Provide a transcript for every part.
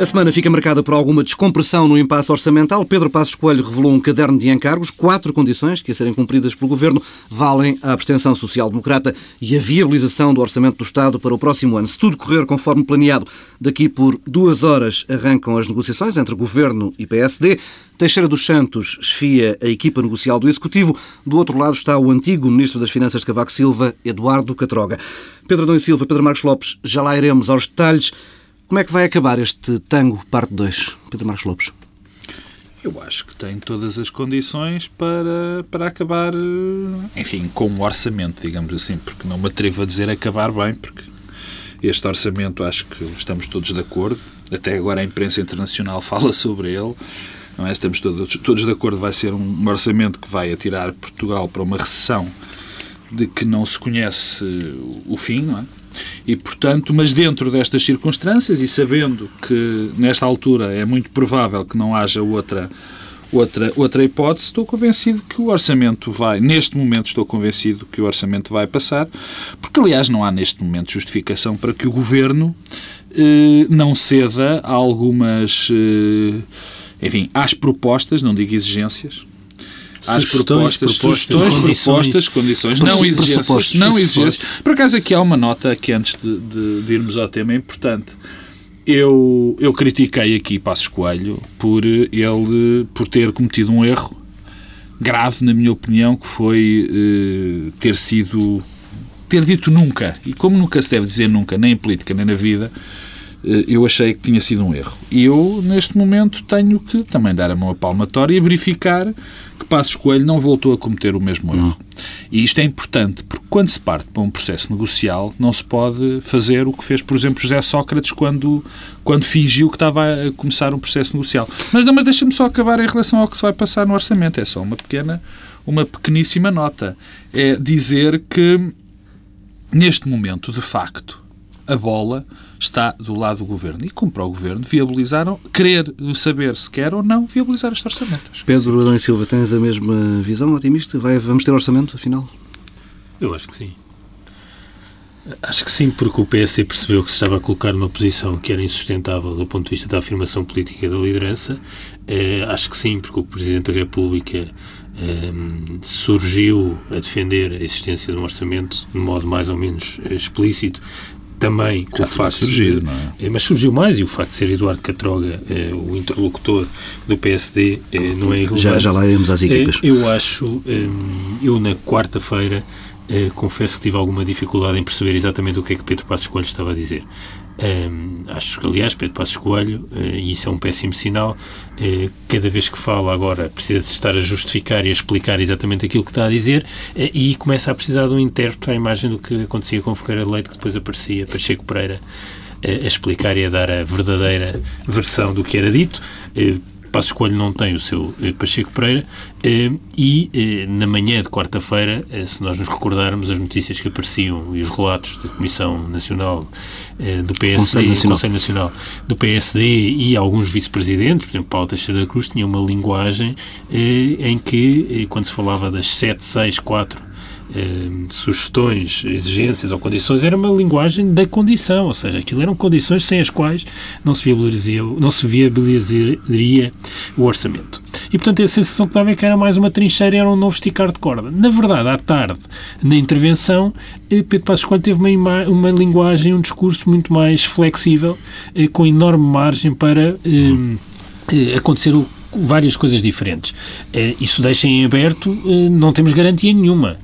A semana fica marcada por alguma descompressão no impasse orçamental. Pedro Passos Coelho revelou um caderno de encargos. Quatro condições que, a serem cumpridas pelo Governo, valem a abstenção social-democrata e a viabilização do Orçamento do Estado para o próximo ano. Se tudo correr conforme planeado, daqui por duas horas arrancam as negociações entre Governo e PSD. Teixeira dos Santos esfia a equipa negocial do Executivo. Do outro lado está o antigo Ministro das Finanças Cavaco Silva, Eduardo Catroga. Pedro Adão e Silva, Pedro Marcos Lopes, já lá iremos aos detalhes. Como é que vai acabar este tango parte 2, Pedro Marcos Lopes? Eu acho que tem todas as condições para, para acabar, enfim, com um orçamento, digamos assim, porque não me atrevo a dizer acabar bem, porque este orçamento acho que estamos todos de acordo. Até agora a imprensa internacional fala sobre ele. Não é? Estamos todos, todos de acordo. Vai ser um orçamento que vai atirar Portugal para uma recessão de que não se conhece o fim, não é? E, portanto, mas dentro destas circunstâncias e sabendo que nesta altura é muito provável que não haja outra outra outra hipótese, estou convencido que o orçamento vai, neste momento estou convencido que o orçamento vai passar, porque aliás não há neste momento justificação para que o governo eh, não ceda a algumas eh, enfim, às propostas, não digo exigências, às propostas, sugestões, propostas, condições, não exigências. Não exigências. Por acaso aqui há uma nota que antes de, de, de irmos ao tema é importante. Eu, eu critiquei aqui Passos Coelho por ele por ter cometido um erro grave, na minha opinião, que foi eh, ter sido ter dito nunca, e como nunca se deve dizer nunca, nem em política nem na vida, eh, eu achei que tinha sido um erro. E eu, neste momento, tenho que também dar a mão à palmatória e verificar que Passos Coelho não voltou a cometer o mesmo erro. E isto é importante, porque quando se parte para um processo negocial, não se pode fazer o que fez, por exemplo, José Sócrates quando, quando fingiu que estava a começar um processo negocial. Mas, mas deixa-me só acabar em relação ao que se vai passar no orçamento. É só uma pequena, uma pequeníssima nota. É dizer que, neste momento, de facto, a bola está do lado do Governo. E como para o Governo, viabilizaram, querer saber se quer ou não viabilizar este orçamento. Pedro Adão e Silva, tens a mesma visão otimista? Vai, vamos ter orçamento, afinal? Eu acho que sim. Acho que sim, porque o PSD percebeu que se estava a colocar numa posição que era insustentável do ponto de vista da afirmação política e da liderança. Eh, acho que sim, porque o Presidente da República eh, surgiu a defender a existência de um orçamento de modo mais ou menos explícito, também com Já o facto surgido, de, é? Eh, mas surgiu mais e o facto de ser Eduardo Catroga eh, o interlocutor do PSD eh, não é. Já, já lá iremos às equipas. Eh, eu acho, eh, eu na quarta-feira eh, confesso que tive alguma dificuldade em perceber exatamente o que é que Pedro Passos Coelho estava a dizer. Acho que, aliás, Pedro Passos Coelho, uh, e isso é um péssimo sinal, uh, cada vez que fala agora precisa de estar a justificar e a explicar exatamente aquilo que está a dizer uh, e começa a precisar de um intérprete à imagem do que acontecia com Ferreira Leite, que depois aparecia Pacheco Pereira a explicar e a dar a verdadeira versão do que era dito. Passo Escolho não tem o seu eh, Pacheco Pereira eh, e eh, na manhã de quarta-feira, se nós nos recordarmos as notícias que apareciam e os relatos da Comissão Nacional do PSD, Conselho Nacional. Conselho Nacional do PSD e alguns vice-presidentes, por exemplo, Paulo Teixeira da Cruz, tinha uma linguagem em que, quando se falava das 7, 6, 4 eh, sugestões, exigências ou condições, era uma linguagem da condição, ou seja, aquilo eram condições sem as quais não se viabilizaria, não se viabilizaria o orçamento. E, portanto, a sensação que dava é que era mais uma trincheira, era um novo esticar de corda. Na verdade, à tarde, na intervenção, eh, Pedro Passos Coelho teve uma, uma linguagem, um discurso muito mais flexível, eh, com enorme margem para eh, acontecer o várias coisas diferentes. Isso deixa em aberto, não temos garantia nenhuma.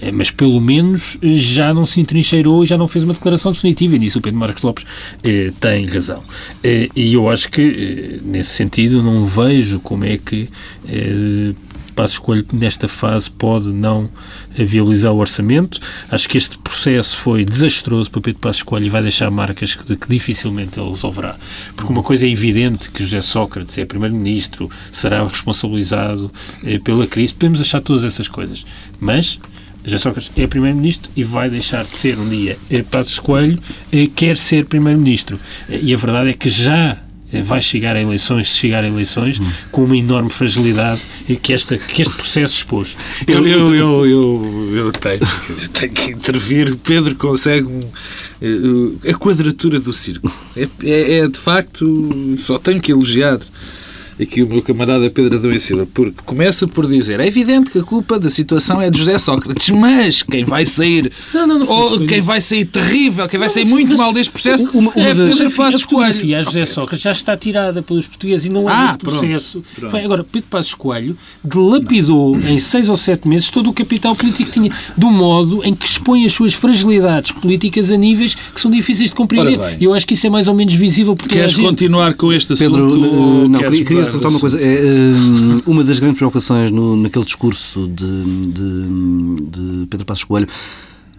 Eh, mas pelo menos eh, já não se entrincheirou e já não fez uma declaração definitiva, e nisso o Pedro Marcos Lopes eh, tem razão. Eh, e eu acho que, eh, nesse sentido, não vejo como é que eh, Passo Escolho, nesta fase, pode não viabilizar o orçamento. Acho que este processo foi desastroso para Pedro Passos Coelho e vai deixar marcas que, que dificilmente ele resolverá. Porque uma coisa é evidente que José Sócrates é Primeiro-Ministro, será responsabilizado eh, pela crise. Podemos achar todas essas coisas. Mas José Sócrates é Primeiro-Ministro e vai deixar de ser um dia. Passos Coelho quer ser Primeiro-Ministro. E a verdade é que já eh, vai chegar a eleições, se chegar a eleições, com uma enorme fragilidade que, esta, que este processo expôs. Eu, eu, eu, eu, eu tenho, eu tenho que intervir. Pedro consegue uh, a quadratura do círculo. É, é, é, de facto, só tenho que elogiar aqui o meu camarada Pedro Adão e Silva, porque começa por dizer é evidente que a culpa da situação é de José Sócrates, mas quem vai sair não, não, não ou quem vai sair terrível, quem vai sair muito mas, mal deste processo uma, uma é Pedro Passos Coelho. A fotografia a José Sócrates já está tirada pelos portugueses e não é ah, este processo. Pronto, pronto. Agora, Pedro Passos Coelho dilapidou em seis ou sete meses todo o capital político que tinha, do modo em que expõe as suas fragilidades políticas a níveis que são difíceis de compreender. E eu acho que isso é mais ou menos visível porque Queres continuar com este assunto? Pedro, não, queria, queria perguntar uma coisa. É, hum, uma das grandes preocupações no, naquele discurso de, de, de Pedro Passos Coelho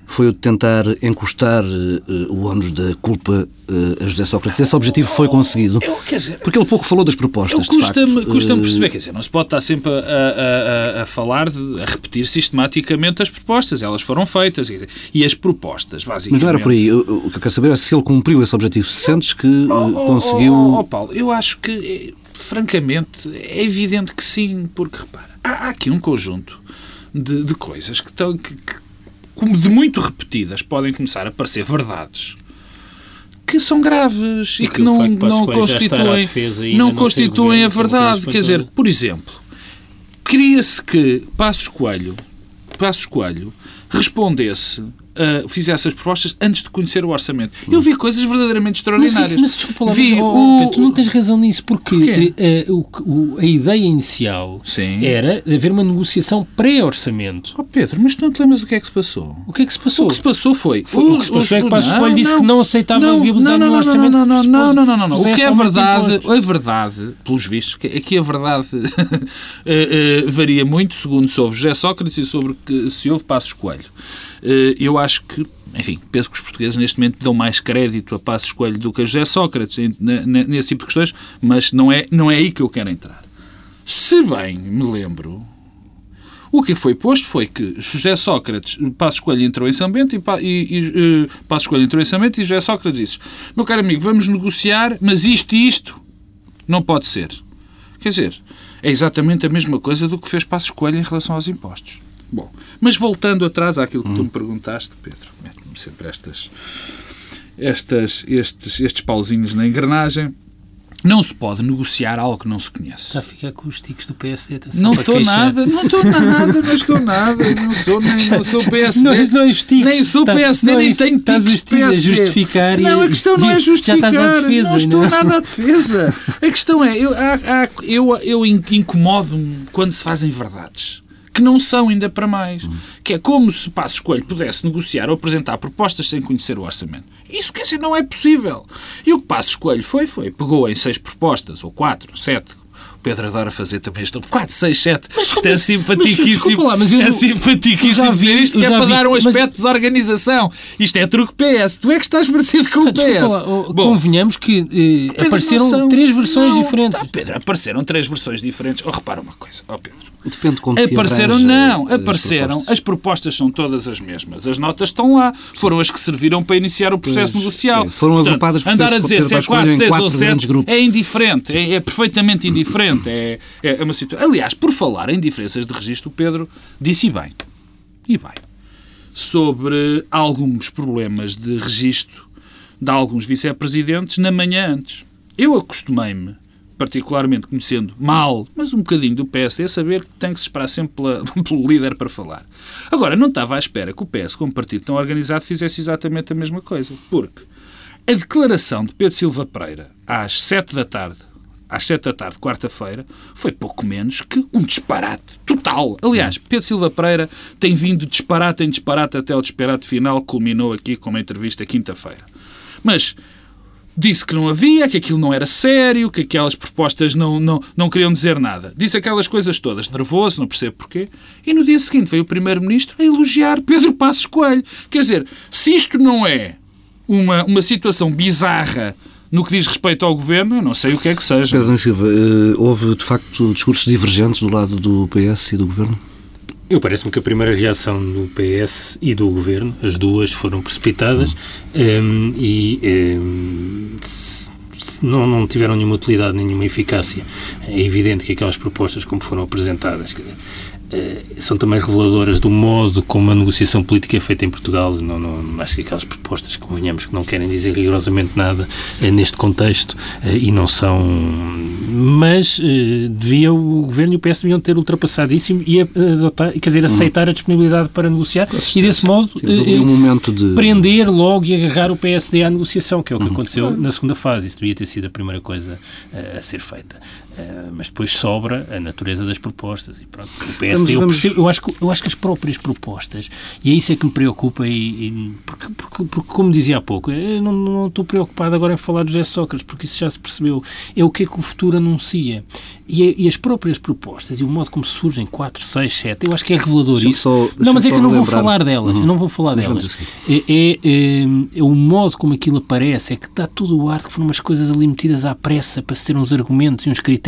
foi o de tentar encostar uh, o ônus da culpa uh, a José Sócrates. Esse objetivo foi conseguido. Eu, dizer, porque ele pouco falou das propostas. Custa-me custa uh, perceber, quer dizer, não se pode estar sempre a, a, a, falar, de, a repetir sistematicamente as propostas. Elas foram feitas. Dizer, e as propostas, basicamente. Mas não era por aí. O que eu quero saber é se ele cumpriu esse objetivo. Se sentes que oh, oh, conseguiu. Oh, oh, Paulo, eu acho que francamente, é evidente que sim, porque repara, há, aqui um conjunto de, de coisas que estão, que, que, como de muito repetidas, podem começar a parecer verdades que são graves e que não, não constituem, não, não constituem a verdade. Quer dizer, por exemplo, queria-se que Passos Coelho, Passos Coelho respondesse uh, fizesse as propostas antes de conhecer o orçamento. Eu vi coisas verdadeiramente extraordinárias. Mas, mas desculpa lá, vi mas, oh, o... Pedro, tu não tens razão nisso, porque uh, o, a ideia inicial Sim. era haver uma negociação pré-orçamento. Oh Pedro, mas tu não te lembras o que é que se passou? O que é que se passou? O que se passou foi... foi o, que se passou é que Passos Coelho disse que não aceitava não, viabilizar não, não, orçamento. Não, não, não, não, não, não, não. O que é verdade, a verdade, pelos vistos, aqui a verdade varia muito segundo se houve José Sócrates e sobre que se houve Passos Coelho. Eh, eu acho que, enfim, penso que os portugueses neste momento dão mais crédito a Passos Coelho do que a José Sócrates nesse tipo de questões, mas não é, não é aí que eu quero entrar. Se bem me lembro, o que foi posto foi que José Sócrates, Passos Coelho entrou em São Bento e, e, e uh, Passos Coelho entrou em São Bento e José Sócrates disse meu caro amigo, vamos negociar, mas isto e isto não pode ser. Quer dizer, é exatamente a mesma coisa do que fez Passos Coelho em relação aos impostos. Bom, mas voltando atrás àquilo que hum. tu me perguntaste, Pedro, sempre estas, estas, estes, estes pauzinhos na engrenagem. Não se pode negociar algo que não se conhece. Está a ficar com os tiques do PSD. Não estou nada, não estou nada, não estou nada. Não sou, nem, não sou PSD. Não, não é tiques, nem sou PSD, tá, nem é tenho tiques de PSD. A justificar não, a questão não é justificar. Defesa, não estou nada à defesa. A questão é, eu, eu, eu incomodo-me quando se fazem verdades que não são ainda para mais. Que é como se Passos Coelho pudesse negociar ou apresentar propostas sem conhecer o orçamento. Isso, quer dizer, não é possível. E o que Passos Coelho foi, foi, pegou em seis propostas, ou quatro, sete, Pedro adora fazer também isto. 4, 6, 7. Mas, isto é simpaticíssimo. Lá, mas eu, é simpaticíssimo dizer isto, que é para dar um aspecto mas... de desorganização. Isto é truque PS. Tu é que estás parecido com o PS. Lá, Bom, convenhamos que eh, apareceram três versões não, diferentes. Tá, Pedro, apareceram três versões diferentes. Oh, repara uma coisa. Oh, Pedro. Depende de como Apareceram, não. Apareceram. As propostas são todas as mesmas. As notas estão lá. Foram as que serviram para iniciar o processo pois, negocial. É, foram Portanto, agrupadas por Andar a dizer se é 4, 6 ou 7 é indiferente. É, é perfeitamente indiferente. É, é uma situação. Aliás, por falar em diferenças de registro, o Pedro disse e bem. E bem. Sobre alguns problemas de registro de alguns vice-presidentes na manhã antes. Eu acostumei-me particularmente conhecendo mal, mas um bocadinho do PSD, a saber que tem que se esperar sempre pela, pelo líder para falar. Agora, não estava à espera que o PS, como partido tão organizado, fizesse exatamente a mesma coisa. Porque a declaração de Pedro Silva Pereira, às sete da tarde, às sete da tarde, quarta-feira, foi pouco menos que um disparate total. Aliás, Pedro Silva Pereira tem vindo disparate em disparate até o disparate final, culminou aqui com uma entrevista quinta-feira. Mas disse que não havia, que aquilo não era sério, que aquelas propostas não, não, não queriam dizer nada. Disse aquelas coisas todas, nervoso, não percebo porquê. E no dia seguinte veio o Primeiro-Ministro a elogiar Pedro Passos Coelho. Quer dizer, se isto não é uma, uma situação bizarra no que diz respeito ao governo, eu não sei o que é que seja. Pedro Silva, eh, houve de facto discursos divergentes do lado do PS e do governo? Eu parece-me que a primeira reação do PS e do Governo, as duas foram precipitadas um, e um, não, não tiveram nenhuma utilidade, nenhuma eficácia. É evidente que aquelas propostas, como foram apresentadas, são também reveladoras do modo como a negociação política é feita em Portugal. Não, não, acho que aquelas propostas, convenhamos, que não querem dizer rigorosamente nada é, neste contexto é, e não são. Mas devia, o Governo e o PS deviam ter ultrapassado isso e adotar, quer dizer, aceitar a disponibilidade para negociar e, desse modo, um de... prender logo e agarrar o PSD à negociação, que é o que uhum. aconteceu na segunda fase. Isso devia ter sido a primeira coisa a ser feita. Mas depois sobra a natureza das propostas e pronto. O PS vamos, eu, vamos... percebo, eu, acho que, eu acho que as próprias propostas, e é isso é que me preocupa, e, e porque, porque, porque, como dizia há pouco, eu não, não estou preocupado agora em falar do José Sócrates, porque isso já se percebeu, é o que é que o futuro anuncia. E, e as próprias propostas e o modo como surgem 4, 6, 7, eu acho que é revelador deixa isso. Só, não, mas é que eu não vou falar delas, uhum. não vou falar delas. É, é, é, é, o modo como aquilo aparece, é que dá todo o ar que foram umas coisas ali metidas à pressa para se ter uns argumentos e uns critérios.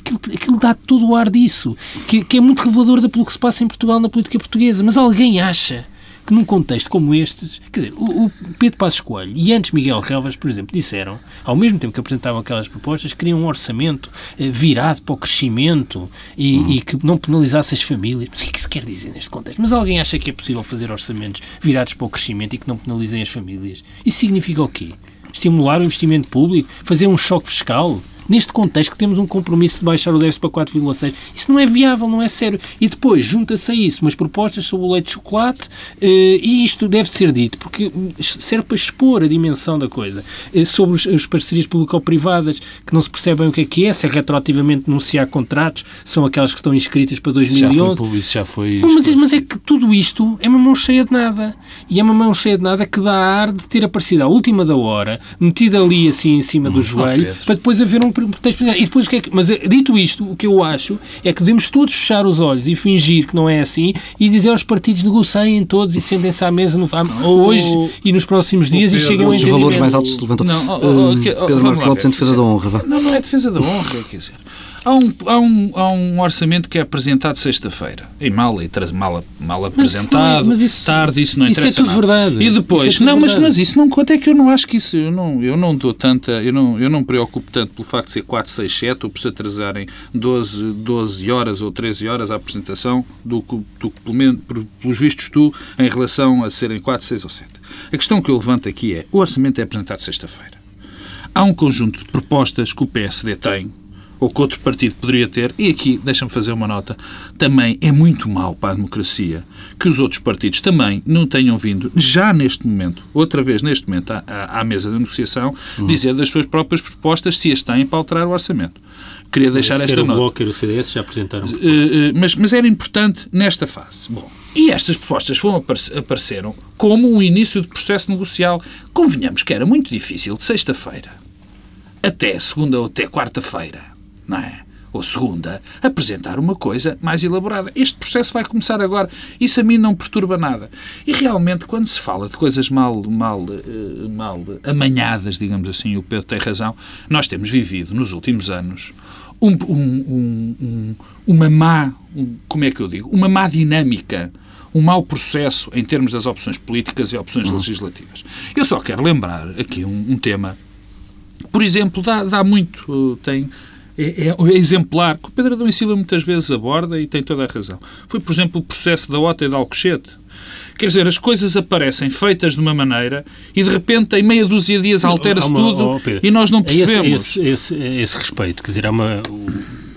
Aquilo, aquilo dá todo o ar disso, que, que é muito revelador daquilo que se passa em Portugal na política portuguesa. Mas alguém acha que num contexto como este, quer dizer, o, o Pedro Passos Coelho e antes Miguel Relvas, por exemplo, disseram, ao mesmo tempo que apresentavam aquelas propostas, queriam um orçamento eh, virado para o crescimento e, uhum. e, que não penalizasse as famílias. Mas o que é que se quer dizer neste contexto? Mas alguém acha que é possível fazer orçamentos virados para o crescimento e que não penalizem as famílias? Isso significa o quê? Estimular o investimento público? Fazer um choque fiscal? Neste contexto que temos um compromisso de baixar o déficit para 4,6. Isso não é viável, não é sério. E depois junta-se a isso umas propostas sobre o leite de chocolate eh, e isto deve ser dito, porque serve para expor a dimensão da coisa. Eh, sobre os, as parcerias público-privadas, que não se percebem o que é que é, se é retroativamente denunciar contratos, são aquelas que estão inscritas para 2011. Já foi, isso já foi mas, mas é que tudo isto é uma mão cheia de nada. E é uma mão cheia de nada que dá ar de ter aparecido à última da hora, metida ali assim em cima do hum, joelho, para depois haver um e depois o que é que, mas eh, dito isto, o que eu acho é que devemos todos fechar os olhos e fingir que não é assim e dizer aos partidos negociem todos e sentem-se à mesa no, hoje o, e nos próximos dias Pedro, e cheguem a um Os valores mais altos se levantam. Não, oh, oh, okay, oh, Pedro Marcos Lopes em defesa da honra. Não, não é defesa da honra, quer dizer. Há um, há, um, há um orçamento que é apresentado sexta-feira. E mal, e mal, mal apresentado, mas isso, tarde, isso não isso é interessa. Isso é tudo nada. verdade. E depois, é não, mas, mas isso não conta, é que eu não acho que isso, eu não, eu não dou tanta, eu não, eu não me preocupo tanto pelo facto de ser 4, 6, 7 ou por se atrasarem 12, 12 horas ou 13 horas a apresentação do que, do que pelo menos, pelos vistos tu, em relação a serem 4, 6 ou 7. A questão que eu levanto aqui é, o orçamento é apresentado sexta-feira. Há um conjunto de propostas que o PSD tem ou que outro partido poderia ter, e aqui, deixa-me fazer uma nota, também é muito mau para a democracia que os outros partidos também não tenham vindo, já neste momento, outra vez neste momento, à, à mesa da negociação, hum. dizer das suas próprias propostas se as têm para alterar o orçamento. Queria deixar esta nota. O Bloco e o CDS já apresentaram uh, uh, mas, mas era importante nesta fase. Bom, e estas propostas foram, apareceram como um início de processo negocial. Convenhamos que era muito difícil de sexta-feira até segunda ou até quarta-feira não é? ou segunda, apresentar uma coisa mais elaborada. Este processo vai começar agora. Isso a mim não perturba nada. E realmente, quando se fala de coisas mal, mal, eh, mal amanhadas, digamos assim, o Pedro tem razão, nós temos vivido nos últimos anos um, um, um, uma má, como é que eu digo, uma má dinâmica um mau processo em termos das opções políticas e opções uhum. legislativas. Eu só quero lembrar aqui um, um tema, por exemplo, dá, dá muito, tem é, é, exemplar, que o Pedro Adão e Silva muitas vezes aborda e tem toda a razão. Foi, por exemplo, o processo da OTA e da Alcochete. Quer dizer, as coisas aparecem feitas de uma maneira e de repente, em meia dúzia de dias, altera-se tudo oh, e nós não percebemos. Esse, esse, esse, esse, respeito, quer dizer, há uma,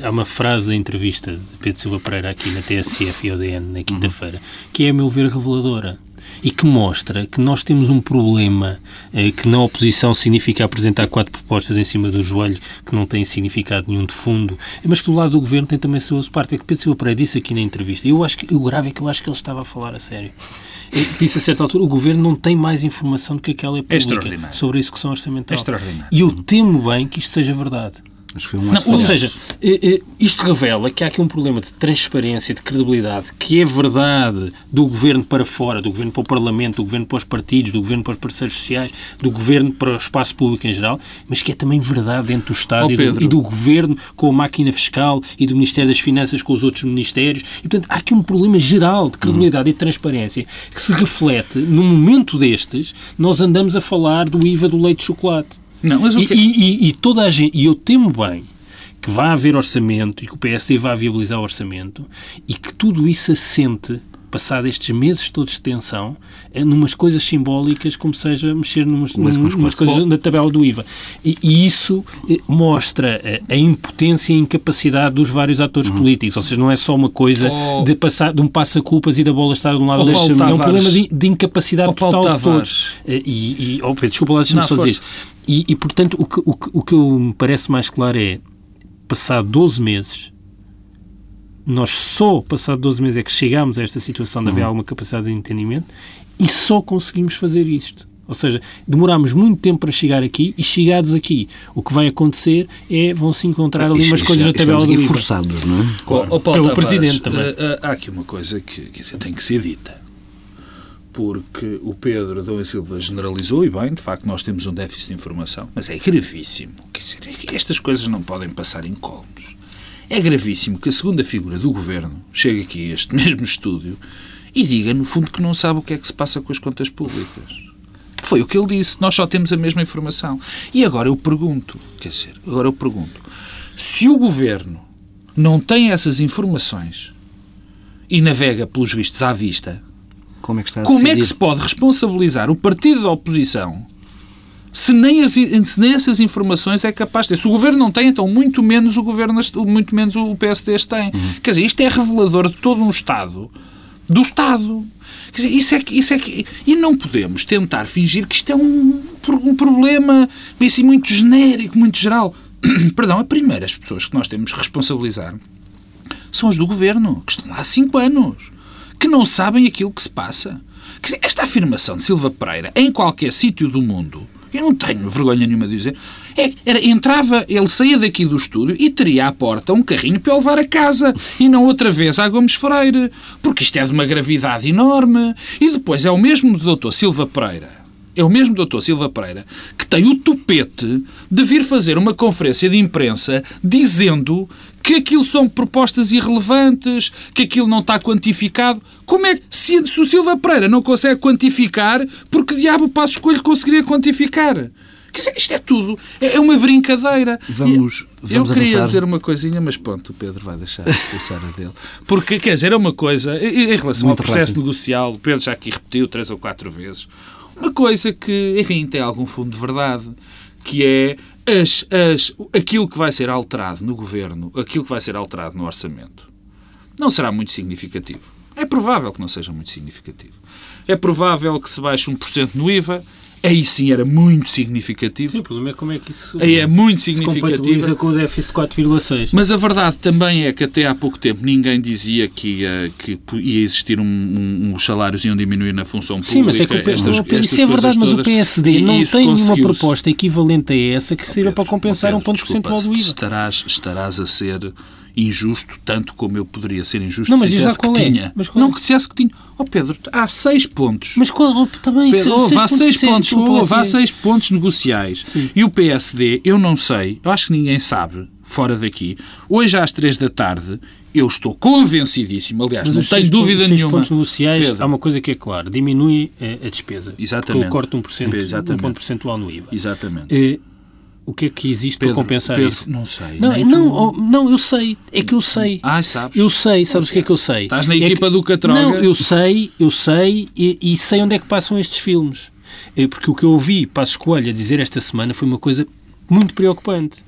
há uma frase da entrevista de Pedro Silva Pereira aqui na TSF e ODN na quinta-feira que é, a meu ver, reveladora e que mostra que nós temos um problema eh, que na oposição significa apresentar quatro propostas em cima do joelho que não têm significado nenhum de fundo, mas que do lado do governo tem também a sua parte. É que Pedro Silva Pereira disse aqui na entrevista, e eu acho que o grave é que eu acho que ele estava a falar a sério. Ele disse a certa altura, o governo não tem mais informação do que aquela é pública sobre a execução orçamental. E eu temo bem que isto seja verdade. Um não, ou seja, eh, eh, isto revela que há aqui um problema de transparência, de credibilidade, que é verdade do governo para fora, do governo para o Parlamento, do governo para os partidos, do governo para os parceiros sociais, do governo para o espaço público em geral, mas que é também verdade dentro do Estado oh, e, do, e, do, governo com a máquina fiscal e do Ministério das Finanças com os outros ministérios. E, portanto, há aqui um problema geral de credibilidade e de transparência que se reflete, num momento destes, nós andamos a falar do IVA do leite de chocolate Não, mas o e, que... e, e, toda a gente, e eu temo bem que vá haver orçamento e que o PSD vá viabilizar o orçamento e que tudo isso assente passado estes meses todos de tensão, é numas coisas simbólicas, como seja mexer numas, numas, numas coisas na tabela do IVA. E, e isso eh, mostra a, a, impotência e a incapacidade dos vários atores uhum. políticos. Ou seja, não é só uma coisa oh. de, passar, de um passa-culpas e da bola estar de um lado ou do outro. É um problema de, de incapacidade oh, total Tavares. de todos. Eh, e, e oh, Pedro, desculpa lá, deixa-me só dizer. E, e, portanto, o que, o, que, o que me parece mais claro é, passado 12 meses, nós só, passado 12 meses, é que chegámos a esta situação de haver uhum. alguma capacidade de entendimento e só conseguimos fazer isto. Ou seja, demorámos muito tempo para chegar aqui e chegados aqui, o que vai acontecer é vão-se encontrar ali umas coisas da tabela do forçados, não é? Claro. Oh, Pelo Tavares, Presidente também. Uh, uh, há aqui uma coisa que, que tem que ser dita. Porque o Pedro Adão e Silva generalizou, e bem, de facto nós temos um déficit de informação, mas é gravíssimo. Quer dizer, estas coisas não podem passar incólumes. É gravíssimo que a segunda figura do governo chegue aqui a este mesmo estúdio e diga, no fundo, que não sabe o que é que se passa com as contas públicas. Foi o que ele disse. Nós só temos a mesma informação. E agora eu pergunto, quer dizer, agora eu pergunto, se o governo não tem essas informações e navega pelos vistos à vista, como é que, como é que se pode responsabilizar o partido da oposição se nem, as, se nem essas informações é capaz de ter. Se o Governo não tem, então muito menos o Governo, muito menos o PSD tem. Uhum. Quer dizer, isto é revelador de todo um Estado, do Estado. Quer dizer, isso é que, isso é que, e não podemos tentar fingir que isto é um, um problema assim, muito genérico, muito geral. Perdão, a primeira as pessoas que nós temos que responsabilizar são as do Governo, que estão lá há cinco anos, que não sabem aquilo que se passa. Esta afirmação de Silva Pereira, em qualquer sítio do mundo, eu não tenho vergonha nenhuma de dizer. É, era, entrava, ele saía daqui do estúdio e teria à porta um carrinho para levar a casa e não outra vez à Gomes Freire, porque isto é de uma gravidade enorme. E depois é o mesmo do Dr. Silva Pereira é o mesmo doutor Silva Pereira que tem o tupete de vir fazer uma conferência de imprensa dizendo que aquilo são propostas irrelevantes, que aquilo não está quantificado. Como é que, se, o Silva Pereira não consegue quantificar, porque diabo o Passo Escolho conseguiria quantificar? isto é tudo. É, é uma brincadeira. Vamos, vamos Eu queria avançar. dizer uma coisinha, mas pronto, o Pedro vai deixar pensar a dele. Porque, quer dizer, é uma coisa, em relação Muito ao processo rápido. negocial, o Pedro já aqui repetiu três ou quatro vezes, uma coisa que, enfim, tem algum fundo de verdade, que é as, as, aquilo que vai ser alterado no governo, aquilo que vai ser alterado no orçamento, não será muito significativo. É provável que não seja muito significativo. É provável que se baixe 1% no IVA, Aí sim era muito significativo. Sim, o problema é como é que isso Aí é muito significativo. se com o déficit 4,6. Mas a verdade também é que até há pouco tempo ninguém dizia que ia, que ia existir um, um, os salários iam diminuir na função pública. Sim, mas é que o, estas, o, isso é verdade, mas o PSD não tem nenhuma proposta equivalente a essa que sirva para compensar Pedro, um ponto percentual do IVA. Estarás, estarás a ser injusto, tanto como eu poderia ser injusto não, mas se dissesse que é? tinha. Mas não é? que dissesse que tinha. Ó oh, Pedro, há seis pontos. Mas qual oh, também? Pedro, seis, há seis pontos, pontos há seis pontos negociais. Sim. E o PSD, eu não sei, eu acho que ninguém sabe, fora daqui, hoje às três da tarde, eu estou convencidíssimo, aliás, Mas não tenho dúvida pontos, nenhuma. pontos negociais, Pedro. há uma coisa que é clara, diminui a, a despesa. Exatamente. Porque eu corto 1%, Exatamente. um ponto percentual no IVA. Exatamente. Eh, o que é que existe Pedro, para compensar Pedro, isso? Não sei. Não, não, oh, não, eu sei. É que eu sei. Ah, sabes? Eu sei. Sabes o que é que eu sei? Estás na é equipa que... do Catroga? Não, eu sei, eu sei e, e, sei onde é que passam estes filmes. É porque o que eu ouvi para a escolha dizer esta semana foi uma coisa muito preocupante.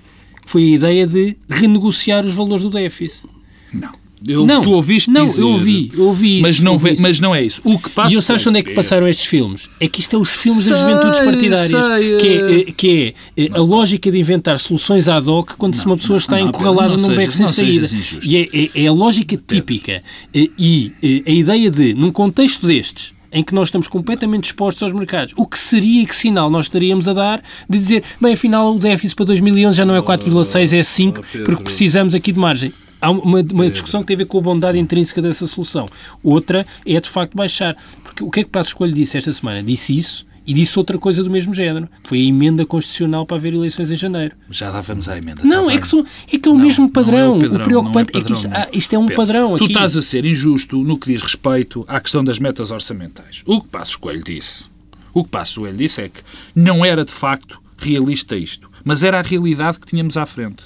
Foi a ideia de renegociar os valores do déficit. Não. Eu, não, tu ouviste não, dizer, eu ouvi, eu ouvi mas isso, não, ouvi mas não é isso. O que passa e eu sabes onde é que passaram estes filmes? É que isto é os filmes sei, das juventudes partidárias, sei, que é, que é não, a lógica de inventar soluções ad hoc quando não, uma pessoa está encurralada num beco sem saída. E é, é, é, a lógica típica. Eh, e, e eh, a ideia de, num contexto destes, em que nós estamos completamente expostos aos mercados. O que seria e que sinal nós estaríamos a dar de dizer, bem, afinal o déficit para 2011 já não é 4,6, é 5, porque precisamos aqui de margem. Há uma, uma discussão que tem a ver com a bondade intrínseca dessa solução. Outra é, de facto, baixar. Porque o que é que Passo Escolho disse esta semana? Disse isso e disse outra coisa do mesmo género, que foi a emenda constitucional para haver eleições em janeiro. Já lá vamos à emenda. Não, tá é, que são, é que é o não, mesmo padrão. É o, padrão, o, preocupante é, padrão, é, que isto, ah, isto é um Pedro, padrão. Tu estás a ser injusto no que diz respeito à questão das metas orçamentais. O que Passo Coelho disse, o que Passo Coelho disse é que não era de facto realista isto. Mas era a realidade que tínhamos à frente.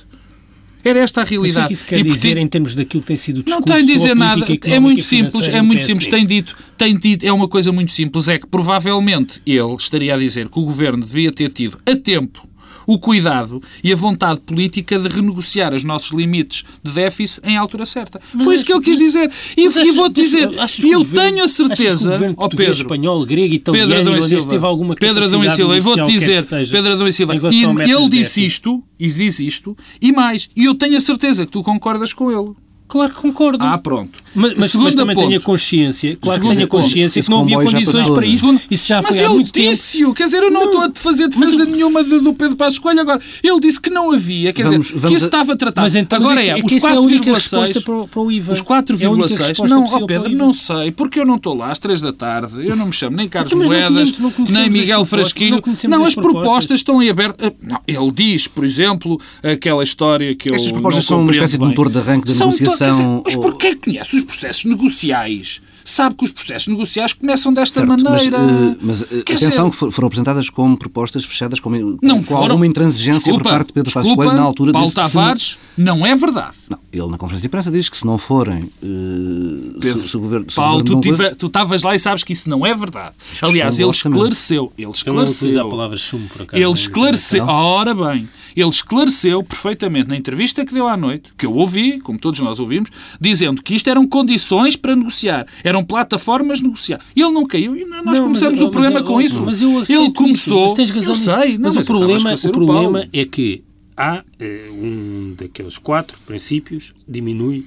Era esta a realidade. Mas o que isso quer e, dizer em termos daquilo que tem sido o discurso Não tem a dizer nada. É muito simples. É muito simples. Tem dito, tem dito, é uma coisa muito simples. É que provavelmente ele estaria a dizer que o governo devia ter tido a tempo o cuidado e a vontade política de renegociar os nossos limites de déficit em altura certa. Mas Foi isso que ele quis dizer. E, e vou-te dizer, e eu tenho a certeza, ó oh Pedro, espanhol, grego, italiano, Pedro Adão e Silva, teve alguma Pedro Adão e Silva, e vou-te dizer, Pedro Adão e Silva, e ele disse isto, e diz isto, e mais, e eu tenho a certeza que tu concordas com ele. Claro que concordo. Ah, pronto. Mas, mas, mas também ponto. tenho a consciência, claro que tenho a consciência que não havia condições para isso. Isso já foi mas há muito tempo. Mas ele disse quer dizer, eu não, não estou a fazer defesa mas, nenhuma do, Pedro Passos Coelho agora. Ele disse que não havia, quer vamos, dizer, vamos que isso estava tratado. Mas então, agora é, é, os 4,6 é para, para o IVA. Os 4,6 é não, oh Pedro, não sei, porque eu não estou lá às 3 da tarde, eu não me chamo nem Carlos então, Moedas, nem Miguel Frasquinho. Não, as propostas estão em aberto. Não, ele diz, por exemplo, aquela história que eu Estas propostas são uma espécie de motor de arranque da negociação quem conhece os processos negociais sabe que os processos negociais começam desta certo, maneira. Eh, mas, mas eh, atenção, dizer, que foram apresentadas como propostas fechadas com, não com foram, alguma intransigência desculpa, por parte de Pedro Passos Coelho na altura Paulo Tavares, não... não... é verdade. Não, ele na conferência de imprensa diz que se não forem. Uh, Pedro, se, se o governo, se Paulo, o governo tu estavas lá e sabes que isso não é verdade. Aliás, ele esclareceu. Ele esclareceu. a palavra sumo, por acaso. Ele esclareceu. Ora bem. Ele esclareceu perfeitamente na entrevista que deu à noite, que eu ouvi, como todos nós ouvimos, dizendo que isto eram condições para negociar, eram plataformas de negociar. E ele não caiu e nós não, começamos o problema com isso. Mas eu ele começou. Isso, mas tens razão eu sei, não, mas, mas o problema, o problema é que há uh, um daqueles quatro princípios diminui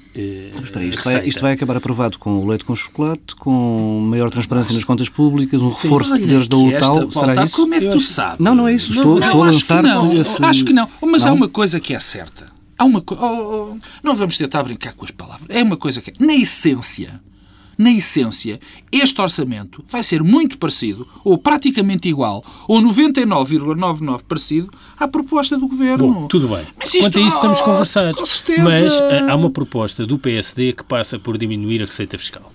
Mas espera, isto, vai, isto vai acabar aprovado com o leite com chocolate, com maior transparência nas contas públicas, um Sim, reforço de poderes da UTAL, será isso? Como é que tu sabes? Não, não é isso. Estou, não, estou a lançar-te não, esse... Acho que não. Mas não? há uma coisa que é certa. Há uma co... oh, oh, não vamos tentar brincar com as palavras. É uma coisa que é... Na essência, na essência, este orçamento vai ser muito parecido, ou praticamente igual, ou 99,99% parecido à proposta do Governo. Bom, tudo bem. Mas isto, Quanto a isso estamos oh, conversados. Com certeza. Mas uh, há uma proposta do PSD que passa por diminuir a receita fiscal.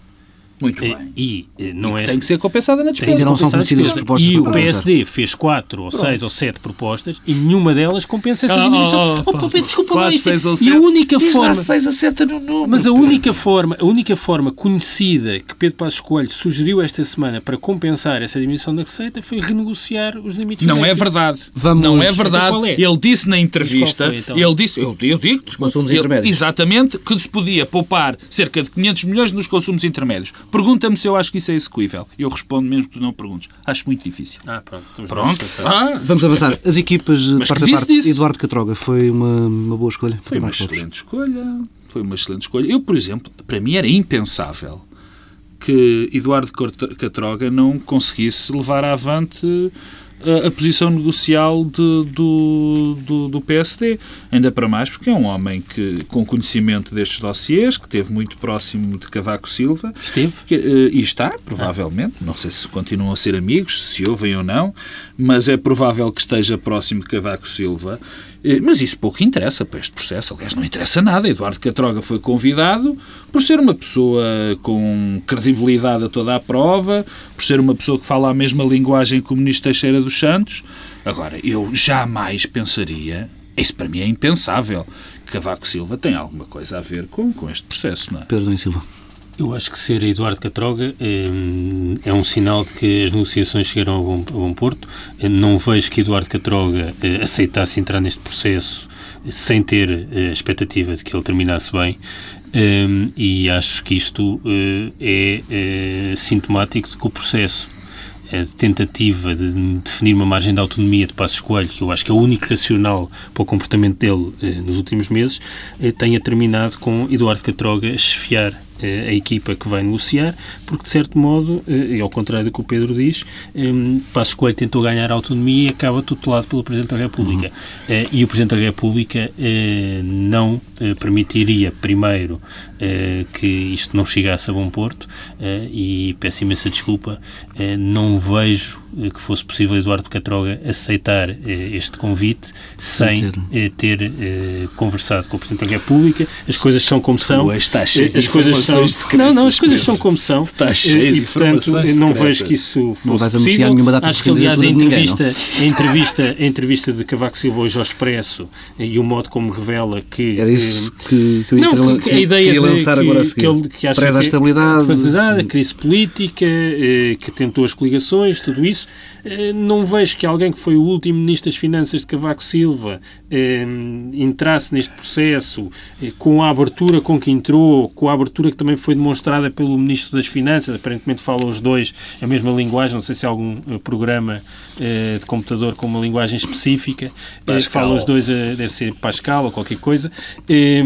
Muito eh, bem. E, e não e é... Tem que ser compensada na despesa. não são conhecidas propostas E o PSD fez quatro ou seis ou sete propostas e nenhuma delas compensa essa ah, diminuição. Oh, oh, oh, desculpa quatro, lá, seis ou sete. E a única Diz forma... seis a sete no número. Mas a única forma, a única forma conhecida que Pedro Passos Coelho sugeriu esta semana para compensar essa diminuição da receita foi renegociar os limites Não é verdade. Vamos... Não é verdade. Então, é? Ele disse na entrevista, foi, então? ele disse, eu, eu digo, os consumos intermédios. Exatamente, que se podia poupar cerca de 500 milhões nos consumos intermédios. Pergunta-me se eu acho que isso é execuível. Eu respondo mesmo que tu não perguntes. Acho muito difícil. Ah, pronto. Pronto. Ah, Vamos avançar. As equipas, de parte a parte, disse. Eduardo Catroga, foi uma, uma boa escolha? Foi uma excelente escolha. Foi uma excelente escolha. Eu, por exemplo, para mim era impensável que Eduardo Catroga não conseguisse levar avante a, a posição negocial de, do, do, do, PSD. Ainda para mais porque é um homem que, com conhecimento destes dossiês, que esteve muito próximo de Cavaco Silva. Esteve? Que, uh, e está, provavelmente. Não sei se continuam a ser amigos, se ouvem ou não, mas é provável que esteja próximo de Cavaco Silva eh, mas isso pouco interessa para este processo. Aliás, não interessa nada. Eduardo Catroga foi convidado por ser uma pessoa com credibilidade a toda a prova, por ser uma pessoa que fala a mesma linguagem que o ministro Teixeira dos Santos. Agora, eu jamais pensaria, isso para mim é impensável, que Cavaco Silva tem alguma coisa a ver com, com este processo. Não é? Pedro Silva. Eu acho que ser Eduardo Catroga é, é, um sinal de que as negociações chegaram a bom, a bom porto. Eh, não vejo que Eduardo Catroga é, aceitasse entrar neste processo sem ter a expectativa de que ele terminasse bem. e acho que isto é, sintomático de que o processo a tentativa de definir uma margem de autonomia de Passos Coelho, que eu acho que é o único racional para o comportamento dele eh, nos últimos meses, eh, tenha terminado com Eduardo Catroga chefiar a equipa que vai negociar, porque de certo modo, eh, e ao contrário do que o Pedro diz, eh, Passos Coelho tentou ganhar autonomia e acaba tutelado pelo Presidente da República. Uhum. Eh, e o Presidente da República não permitiria, primeiro, que isto não chegasse a bom porto, e peço imensa desculpa, não vejo que fosse possível Eduardo Catroga aceitar este convite sem ter, ter conversado com o Presidente da República. As coisas são como são. As coisas são. Não, não, as coisas são como são. Está cheio de e, portanto, não vejo que isso fosse Não vais anunciar nenhuma data de Acho que, aliás, a de ninguém, entrevista, a, entrevista, a entrevista de Cavaco Silva hoje ao Expresso e o modo como revela que... Era isso eh, que, que eu ia não, que, que a ideia queria de lançar que, agora a que, seguir. ele, que acha Preza a que- estabilidade. a estabilidade, a crise política, eh, que tentou as coligações, tudo isso. Eh, não vejo que alguém que foi o último Ministro das Finanças de Cavaco Silva eh, entrasse neste processo eh, com a abertura com que entrou, com a abertura que também foi demonstrada pelo Ministro das Finanças, aparentemente falam os dois a mesma linguagem, não sei se há algum programa de computador com uma linguagem específica, Pascal. falam os dois, deve ser Pascal ou qualquer coisa, eh,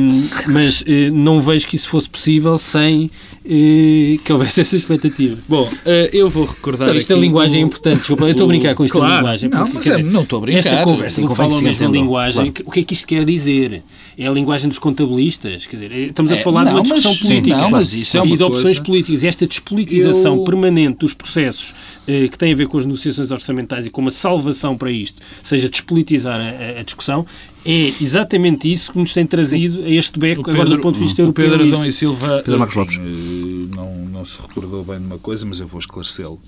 mas não vejo que isso fosse possível sem que houvesse essa expectativa. Bom, eu vou recordar Não, isto da aqui linguagem o- é importante, desculpa, eu estou a brincar com isto da Claro. linguagem. Não, porque, mas quer é- dizer, não estou a brincar. Nesta conversa Sim, não que a mesma linguagem. claro. que- O que é que isto quer dizer? É a linguagem dos contabilistas? Quer dizer, estamos a É, falar de não, uma mas- discussão sim, política não, mas isso é e uma de opções coisa- políticas. E esta despolitização Eu- permanente dos processos eh, que tem a ver com as negociações orçamentais e com uma salvação para isto, seja despolitizar a, a- a discussão, é exatamente isso que nos tem trazido a este beco, agora do ponto de vista europeu. Pedro. Adão e Silva Pedro Marcos Lopes. eh, não, não se recordou bem de uma coisa, mas eu vou esclarecê-lo.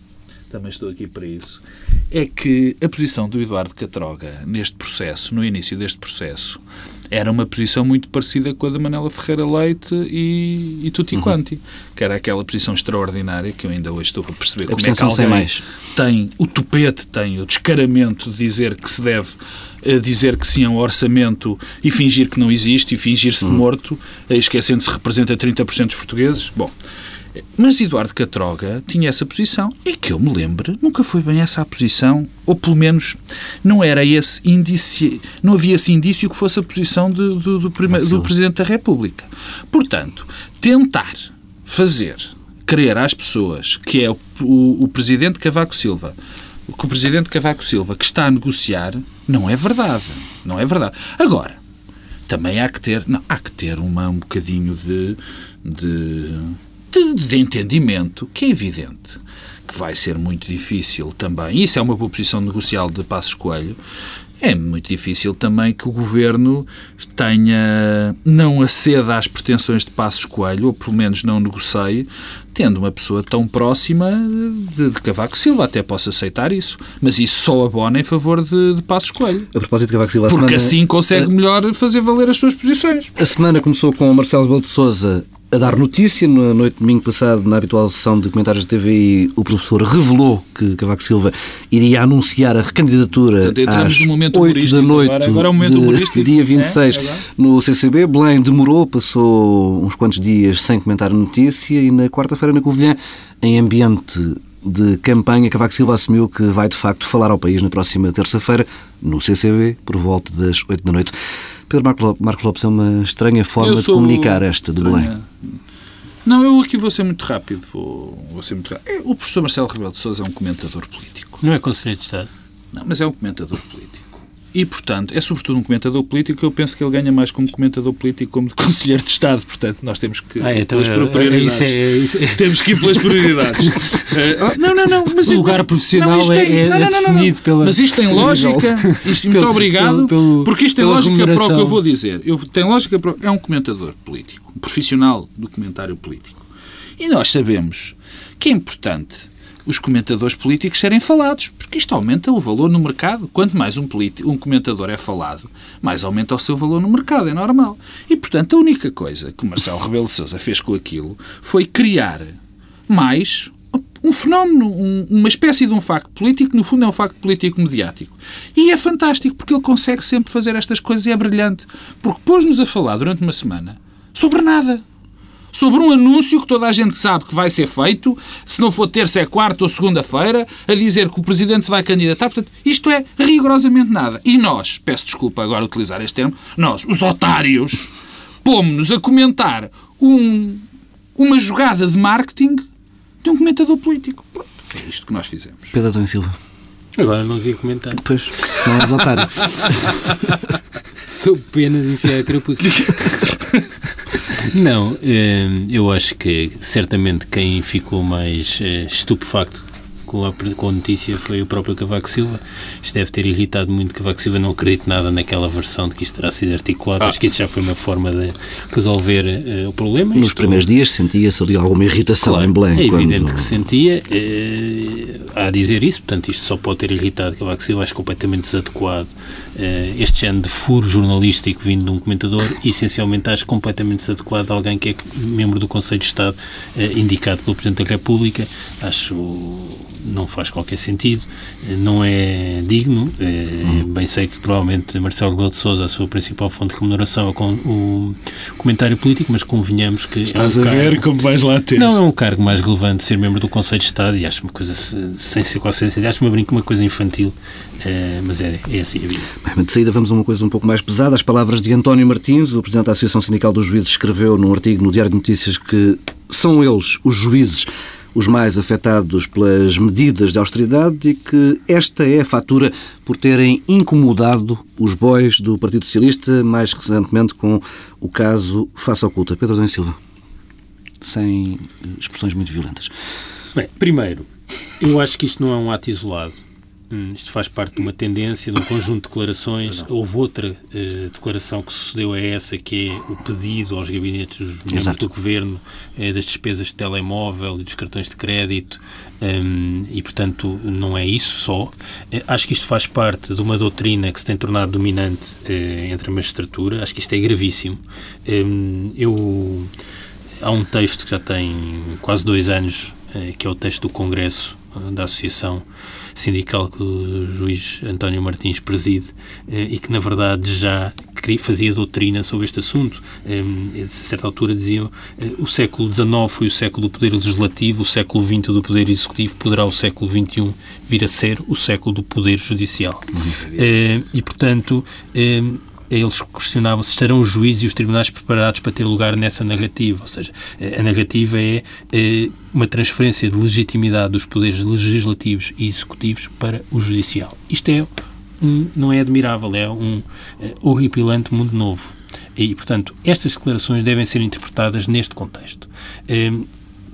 Também estou aqui para isso. É que a posição do Eduardo Catroga neste processo, no início deste processo, era uma posição muito parecida com a da Manela Ferreira Leite e, e Tutti Quanti, que era aquela posição extraordinária que eu ainda hoje estou a perceber como é que alguém mais. tem o tupete, tem o descaramento de dizer que se deve eh, dizer que sim a um orçamento e fingir que não existe e fingir-se de morto, eh, esquecendo-se que representa 30% dos portugueses. Bom, mas Eduardo Catroga tinha essa posição e que eu me lembre, nunca foi bem essa a posição, ou pelo menos não era esse índice, não havia esse indício que fosse a posição do, do, prime- do Presidente da República. Portanto, tentar fazer crer às pessoas que é o, o, o Presidente Cavaco Silva que o Presidente Cavaco Silva que está a negociar não é verdade. Não é verdade. Agora, também há que ter, não, há que ter uma, um bocadinho de, de, de, entendimento, que é evidente que vai ser muito difícil também. Isso é uma boa posição negocial de Passos Coelho. É muito difícil também que o governo tenha não aceda às pretensões de Passos Coelho, ou pelo menos não negocie, tendo uma pessoa tão próxima de, de Cavaco Silva. Até possa aceitar isso. Mas isso só abona em favor de, de Passos Coelho. A propósito de Cavaco Silva, a Porque semana, assim consegue melhor fazer valer as suas posições. a semana começou com o Marcelo Rebelo de Sousa a dar notícia. Na noite de domingo passado, na habitual sessão de comentários de TVI, o professor revelou que Cavaco Silva iria anunciar a recandidatura Portanto, às no momento 8 da noite agora. Agora é o momento de humorístico. dia É, 26 é agora. no CCB. Belém demorou, passou uns quantos dias sem comentar a notícia e na quarta-feira na Covilhã, em ambiente de campanha, Cavaco Silva assumiu que vai de facto falar ao país na próxima terça-feira no CCB, por volta das 8 da noite. Pedro Marco Lopes, Marcos Lopes é uma estranha forma de comunicar esta de Belém. estranha. Não, eu aqui vou ser muito rápido. Vou, vou ser muito rápido. O professor Marcelo Rebelo de Sousa é um comentador político. Não é Conselheiro de Estado. Não, mas é um comentador político. E, portanto, é sobretudo um comentador político. Eu penso que ele ganha mais como comentador político como de conselheiro de Estado. Portanto, nós temos que Ah, ir então, pelas é, prioridades. isso é, isso é- Temos que ir pelas prioridades. Eh, não, não, não. Mas O lugar não, profissional isto é- é definido pela- Mas isto tem lógica. Isto, muito Pelo- obrigado. pelo- pelo- porque isto tem lógica para o que eu vou dizer. Eu, tem lógica para, é um comentador político. Um profissional do comentário político. E nós sabemos que é importante os comentadores políticos serem falados, porque isto aumenta o valor no mercado. Quanto mais um, político, um comentador é falado, mais aumenta o seu valor no mercado, é normal. E, portanto, a única coisa que o Marcelo Rebelo Sousa fez com aquilo foi criar mais um fenómeno, um- uma espécie de um facto político, no fundo é um facto político mediático. E é fantástico, porque ele consegue sempre fazer estas coisas e é brilhante. Porque pôs-nos a falar durante uma semana sobre nada sobre um anúncio que toda a gente sabe que vai ser feito, se não for terça é quarta ou segunda-feira, a dizer que o Presidente se vai candidatar. Portanto, isto é rigorosamente nada. E nós, peço desculpa agora utilizar este termo, nós, os otários, pomos-nos a comentar um- uma jogada de marketing de um comentador político. Pronto, é isto que nós fizemos. Pedro Adão e Silva. Agora não devia comentar. Pois, senão és otário. Sou pena de enfiar a carapuça. Não, eh, eu acho que certamente quem ficou mais eh, estupefacto com com a, com a notícia foi o próprio Cavaco Silva. Isto deve ter irritado muito Cavaco Silva. Não acredito nada naquela versão de que isto terá sido articulado. Ah. Acho que isso já foi uma forma de resolver uh, o problema. Nos isto, primeiros dias sentia-se ali alguma irritação claro, em Belém. É evidente quando... que sentia. Uh, a dizer isso, portanto, isto só pode ter irritado Cavaco Silva. Acho completamente desadequado uh, este género de furo jornalístico vindo de um comentador. essencialmente, acho completamente desadequado alguém que é membro do Conselho de Estado indicado pelo Presidente da República. Acho não faz qualquer sentido, não é digno. É, bem sei que provavelmente Marcelo Rebelo de Sousa, a sua principal fonte de remuneração, é o comentário político, mas convenhamos que. Estás é um a ver como vais lá ter. Não, é um cargo mais relevante ser membro do Conselho de Estado e acho uma coisa, sem ser qualquer sentido, acho uma coisa infantil, é, mas é, é assim a vida. Bem, de saída vamos a uma coisa um pouco mais pesada. As palavras de António Martins, o Presidente da Associação Sindical dos Juízes, escreveu num artigo no Diário de Notícias que são eles, os juízes, os mais afetados pelas medidas de austeridade e que esta é a fatura por terem incomodado os bois do Partido Socialista, mais recentemente com o caso Faça Oculta. Pedro Dan Silva, sem expressões muito violentas. Bem, primeiro, eu acho que isto não é um ato isolado. Hum, isto faz parte de uma tendência, de um conjunto de declarações. Houve outra uh, declaração que sucedeu a essa, que é o pedido aos gabinetes dos membros Exato. do Governo uh, das despesas de telemóvel e dos cartões de crédito, um, e, portanto, não é isso só. Uh, acho que isto faz parte de uma doutrina que se tem tornado dominante entre a magistratura. Acho que isto é gravíssimo. Um, eu... Há um texto que já tem quase dois anos, que é o texto do Congresso da Associação sindical que o juiz António Martins preside eh, e que, na verdade, já fazia doutrina sobre este assunto. A certa altura diziam eh, o século XIX foi o século do poder legislativo, o século XX do poder executivo, poderá o século XXI vir a ser o século do poder judicial. Uhum. Eh, e, portanto, eles questionavam se estarão os juízes e os tribunais preparados para ter lugar nessa narrativa. Ou seja, a narrativa é, é uma transferência de legitimidade dos poderes legislativos e executivos para o judicial. Isto é um, não é admirável, é um é, horripilante mundo novo. E, portanto, estas declarações devem ser interpretadas neste contexto. É,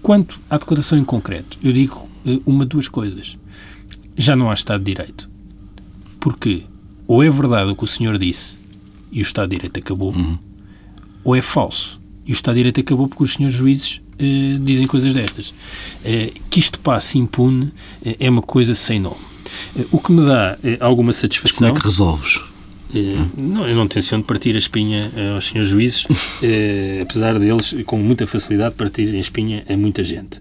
quanto à declaração em concreto, eu digo é, uma duas coisas. Já não há Estado de Direito. Porque ou é verdade o que o senhor disse e o Estado de Direito acabou, uhum. ou é falso e o Estado de Direito acabou porque os senhores juízes uh, dizem coisas destas. Uh, que isto passe impune uh, é uma coisa sem nome. o que me dá alguma satisfação. Mas como é que resolves? não, eu não tenciono partir a espinha aos senhores juízes, apesar deles, com muita facilidade, partirem a espinha a muita gente.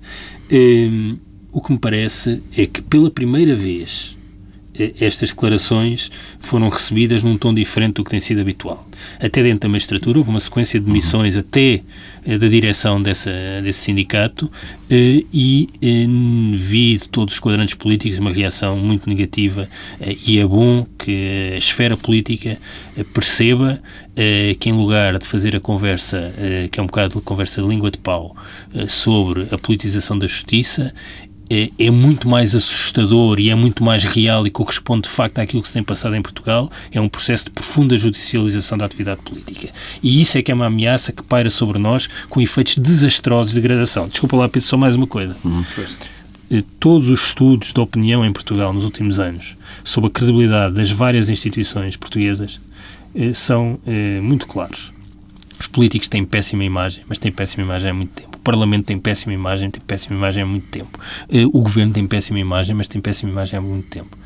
o que me parece é que, pela primeira vez estas declarações foram recebidas num tom diferente do que tem sido habitual. Até dentro da magistratura houve uma sequência de demissões uhum. até eh, da direção dessa, desse sindicato eh, e eh, vi de todos os quadrantes políticos uma reação muito negativa e é bom que a esfera política perceba que em lugar de fazer a conversa, que é um bocado de conversa de língua de pau, sobre a politização da justiça, é, é, muito mais assustador e é muito mais real e corresponde de facto àquilo que se tem passado em Portugal, é um processo de profunda judicialização da atividade política. E isso é que é uma ameaça que paira sobre nós com efeitos desastrosos de degradação. Desculpa lá, Pedro, só mais uma coisa. Uhum. Todos os estudos de opinião em Portugal nos últimos anos sobre a credibilidade das várias instituições portuguesas eh, são eh, muito claros. Os políticos têm péssima imagem, mas têm péssima imagem há muito tempo. O Parlamento tem péssima imagem, tem péssima imagem há muito tempo. Eh, o Governo tem péssima imagem, mas tem péssima imagem há muito tempo.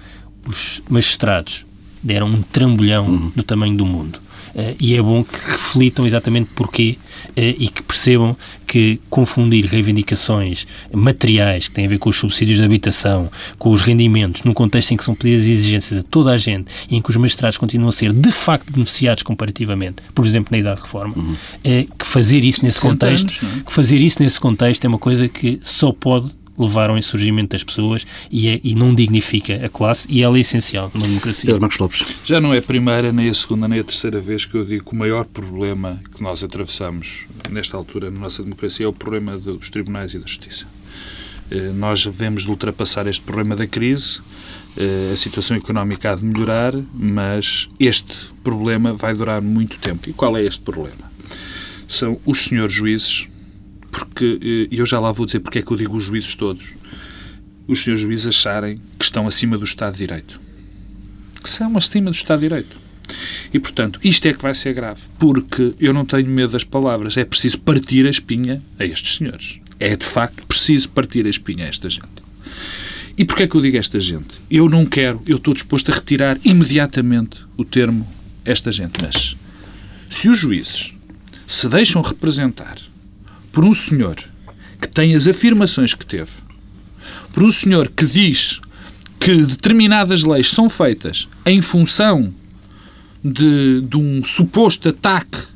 Os magistrados deram um trambolhão uhum. do tamanho do mundo. Uh, e é bom que reflitam exatamente porquê uh, e que percebam que confundir reivindicações materiais que têm a ver com os subsídios de habitação, com os rendimentos, num contexto em que são pedidas exigências a toda a gente e em que os magistrados continuam a ser de facto beneficiados comparativamente, por exemplo, na idade de reforma, uhum. uh, que fazer isso nesse contexto, anos, é? que fazer isso nesse contexto é uma coisa que só pode levaram ao insurgimento das pessoas e, é, e não dignifica a classe e ela é essencial numa democracia. Pedro Marcos Lopes. Já não é a primeira, nem a segunda, nem a terceira vez que eu digo que o maior problema que nós atravessamos nesta altura na nossa democracia é o problema dos tribunais e da justiça. Eh, nós devemos de ultrapassar este problema da crise, eh, a situação económica há de melhorar, mas este problema vai durar muito tempo. E qual é este problema? São os senhores juízes porque, e eh, eu já lá vou dizer porque é que eu digo os juízes todos, os seus juízes acharem que estão acima do Estado de Direito. Que são acima do Estado de Direito. E, portanto, isto é que vai ser grave. Porque eu não tenho medo das palavras. É preciso partir a espinha a estes senhores. É, de facto, preciso partir a espinha a esta gente. E porquê é que eu digo esta gente? Eu não quero, eu estou disposto a retirar imediatamente o termo esta gente. Mas, se os juízes se deixam representar por um senhor que tem as afirmações que teve, por um senhor que diz que determinadas leis são feitas em função de, de um suposto ataque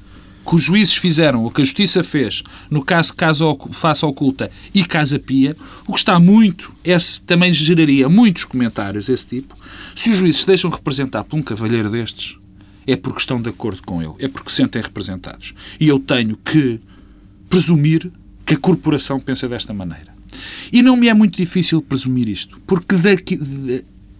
que os juízes fizeram, ou que a Justiça fez, no caso Caso Faça Oculta e Casa Pia, o que está muito, esse também geraria muitos comentários desse tipo, se os juízes se deixam representar por um cavalheiro destes, é porque estão de acordo com ele, é porque se sentem representados. E eu tenho que presumir que a corporação pensa desta maneira. E não me é muito difícil presumir isto, porque daqui,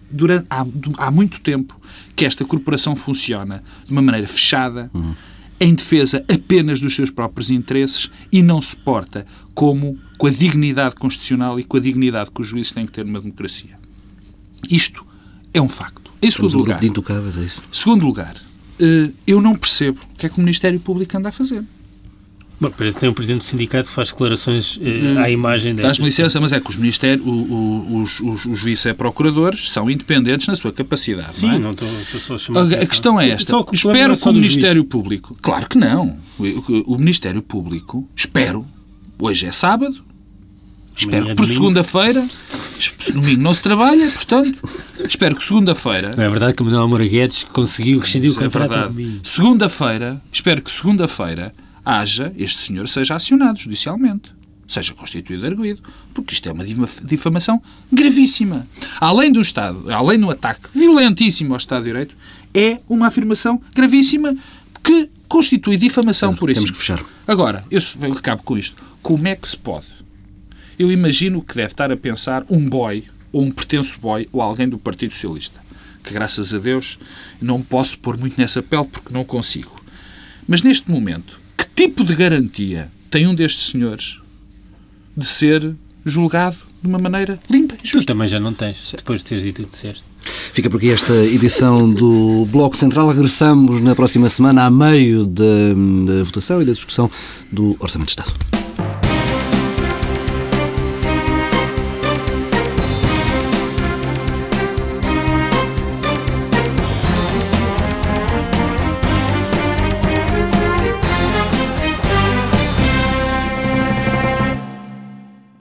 durante, há, há muito tempo que esta corporação funciona de uma maneira fechada, uhum. em defesa apenas dos seus próprios interesses e não se porta como com a dignidade constitucional e com a dignidade que os juízes têm que ter numa democracia. Isto é um facto. Em segundo lugar, de é isso? segundo lugar, eh, eu não percebo o que é que o Ministério Público anda a fazer. Bom, parece que tem um presidente do sindicato que faz declarações eh, à imagem destas. Dás-me licença, mas é que os ministérios, os, os, os vice-procuradores são independentes na sua capacidade, Sim, não é? não estou, estou só a chamar a, a questão é esta. Só, espero que o Ministério Público... Claro que não. O, o Ministério Público, espero, hoje é sábado, espero que por segunda-feira, domingo não se trabalha, portanto, espero que segunda-feira... Não é verdade que o Manuel Moura Guedes conseguiu rescindir o é contrato é Segunda-feira, espero que segunda-feira haja, este senhor seja acionado judicialmente, seja constituído arguído, porque isto é uma difamação gravíssima. Além do Estado, além do ataque violentíssimo ao Estado de Direito, é uma afirmação gravíssima que constitui difamação por isso. Temos que fechar. Agora, eu, eu acabo com isto. Como é que se pode? Eu imagino que deve estar a pensar um boy, ou um pretenso boy, ou alguém do Partido Socialista, que graças a Deus não posso pôr muito nessa pele porque não consigo. Mas neste momento, tipo de garantia tem um destes senhores de ser julgado de uma maneira limpa e justa? Tu também já não tens, depois de teres dito o que disseste. Fica por aqui esta edição do Bloco Central. Regressamos na próxima semana, a meio da, da votação e da discussão do Orçamento de Estado.